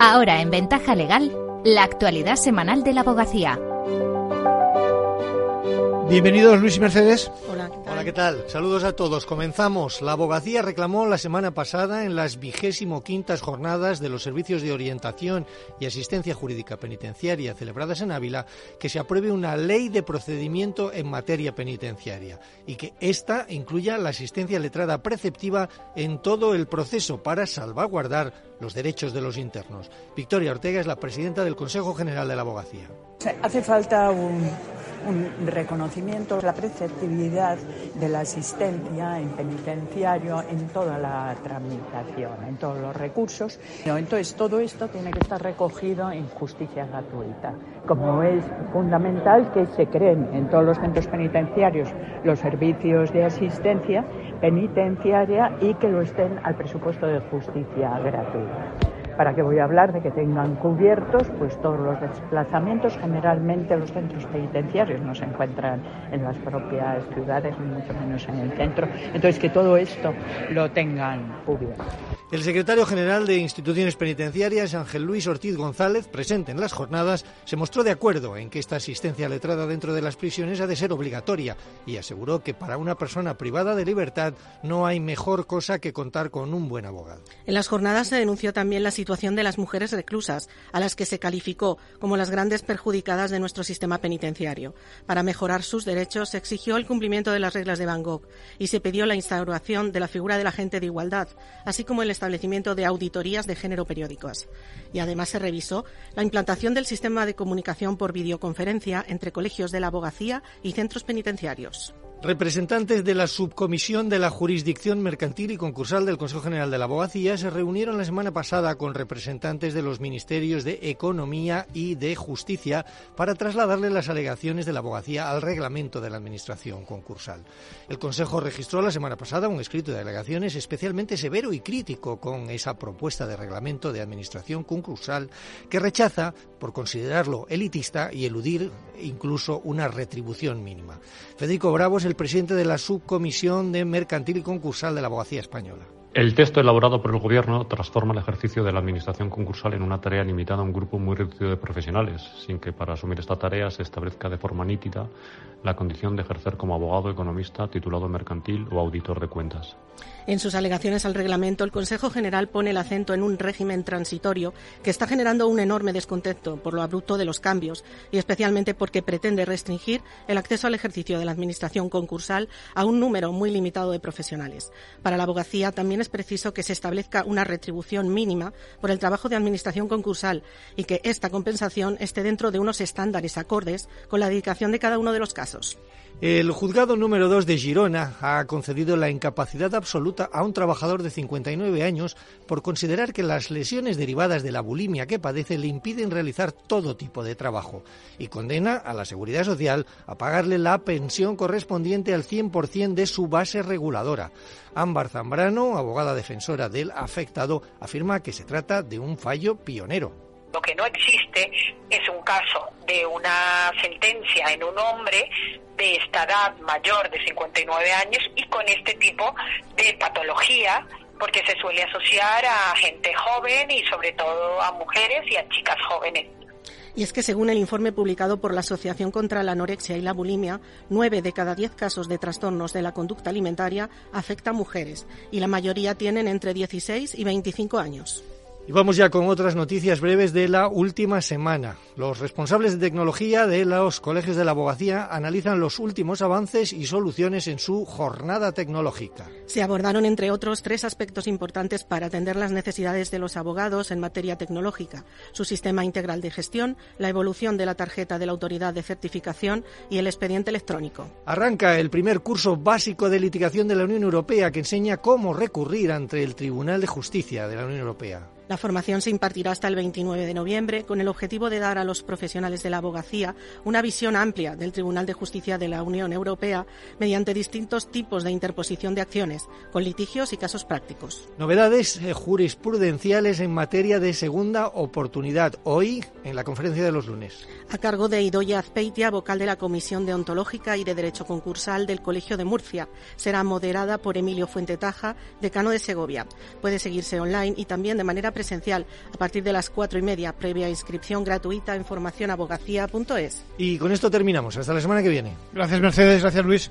Ahora en Ventaja Legal, la actualidad semanal de la abogacía. Bienvenidos Luis y Mercedes. Hola. Hola, ¿qué tal? Saludos a todos. Comenzamos. La abogacía reclamó la semana pasada en las vigésimo quintas jornadas de los servicios de orientación y asistencia jurídica penitenciaria celebradas en Ávila que se apruebe una ley de procedimiento en materia penitenciaria y que ésta incluya la asistencia letrada preceptiva en todo el proceso para salvaguardar los derechos de los internos. Victoria Ortega es la presidenta del Consejo General de la Abogacía. Hace falta un, un reconocimiento, la preceptividad de la asistencia en penitenciario en toda la tramitación, en todos los recursos. Entonces, todo esto tiene que estar recogido en justicia gratuita. Como es fundamental que se creen en todos los centros penitenciarios los servicios de asistencia penitenciaria y que lo estén al presupuesto de justicia gratuita. ¿Para qué voy a hablar de que tengan cubiertos pues todos los desplazamientos? Generalmente los centros penitenciarios no se encuentran en las propias ciudades, ni mucho menos en el centro. Entonces que todo esto lo tengan cubierto. El secretario general de Instituciones Penitenciarias, Ángel Luis Ortiz González, presente en las jornadas, se mostró de acuerdo en que esta asistencia letrada dentro de las prisiones ha de ser obligatoria y aseguró que para una persona privada de libertad no hay mejor cosa que contar con un buen abogado. En las jornadas se denunció también la situación de las mujeres reclusas, a las que se calificó como las grandes perjudicadas de nuestro sistema penitenciario. Para mejorar sus derechos se exigió el cumplimiento de las reglas de Gogh y se pidió la instauración de la figura del agente de igualdad, así como el establecimiento de auditorías de género periódicas. Y además se revisó la implantación del sistema de comunicación por videoconferencia entre colegios de la abogacía y centros penitenciarios. Representantes de la Subcomisión de la Jurisdicción Mercantil y Concursal del Consejo General de la Abogacía se reunieron la semana pasada con representantes de los Ministerios de Economía y de Justicia para trasladarle las alegaciones de la abogacía al reglamento de la Administración concursal. El Consejo registró la semana pasada un escrito de alegaciones especialmente severo y crítico con esa propuesta de reglamento de Administración concursal que rechaza por considerarlo elitista y eludir incluso una retribución mínima. Federico Bravo el presidente de la Subcomisión de Mercantil y Concursal de la Abogacía Española. El texto elaborado por el Gobierno transforma el ejercicio de la Administración concursal en una tarea limitada a un grupo muy reducido de profesionales, sin que para asumir esta tarea se establezca de forma nítida la condición de ejercer como abogado, economista, titulado mercantil o auditor de cuentas. En sus alegaciones al reglamento, el Consejo General pone el acento en un régimen transitorio que está generando un enorme descontento por lo abrupto de los cambios y especialmente porque pretende restringir el acceso al ejercicio de la Administración concursal a un número muy limitado de profesionales. Para la abogacía también es preciso que se establezca una retribución mínima por el trabajo de Administración concursal y que esta compensación esté dentro de unos estándares acordes con la dedicación de cada uno de los casos. El juzgado número 2 de Girona ha concedido la incapacidad absoluta a un trabajador de 59 años por considerar que las lesiones derivadas de la bulimia que padece le impiden realizar todo tipo de trabajo y condena a la Seguridad Social a pagarle la pensión correspondiente al 100% de su base reguladora. Ámbar Zambrano, abogada defensora del afectado, afirma que se trata de un fallo pionero. Lo que no existe es un caso de una sentencia en un hombre de esta edad mayor de 59 años y con este tipo de patología porque se suele asociar a gente joven y sobre todo a mujeres y a chicas jóvenes. Y es que según el informe publicado por la Asociación contra la Anorexia y la Bulimia, nueve de cada diez casos de trastornos de la conducta alimentaria afectan a mujeres y la mayoría tienen entre 16 y 25 años. Y vamos ya con otras noticias breves de la última semana. Los responsables de tecnología de los colegios de la abogacía analizan los últimos avances y soluciones en su jornada tecnológica. Se abordaron, entre otros, tres aspectos importantes para atender las necesidades de los abogados en materia tecnológica. Su sistema integral de gestión, la evolución de la tarjeta de la autoridad de certificación y el expediente electrónico. Arranca el primer curso básico de litigación de la Unión Europea que enseña cómo recurrir ante el Tribunal de Justicia de la Unión Europea. La formación se impartirá hasta el 29 de noviembre con el objetivo de dar a los profesionales de la abogacía una visión amplia del Tribunal de Justicia de la Unión Europea mediante distintos tipos de interposición de acciones, con litigios y casos prácticos. Novedades eh, jurisprudenciales en materia de segunda oportunidad hoy en la conferencia de los lunes. A cargo de Idoya Azpeitia, vocal de la Comisión Deontológica y de Derecho Concursal del Colegio de Murcia. Será moderada por Emilio Fuentetaja, decano de Segovia. Puede seguirse online y también de manera presencial a partir de las cuatro y media, previa inscripción gratuita en formacionabogacía.es. Y con esto terminamos. Hasta la semana que viene. Gracias, Mercedes. Gracias, Luis.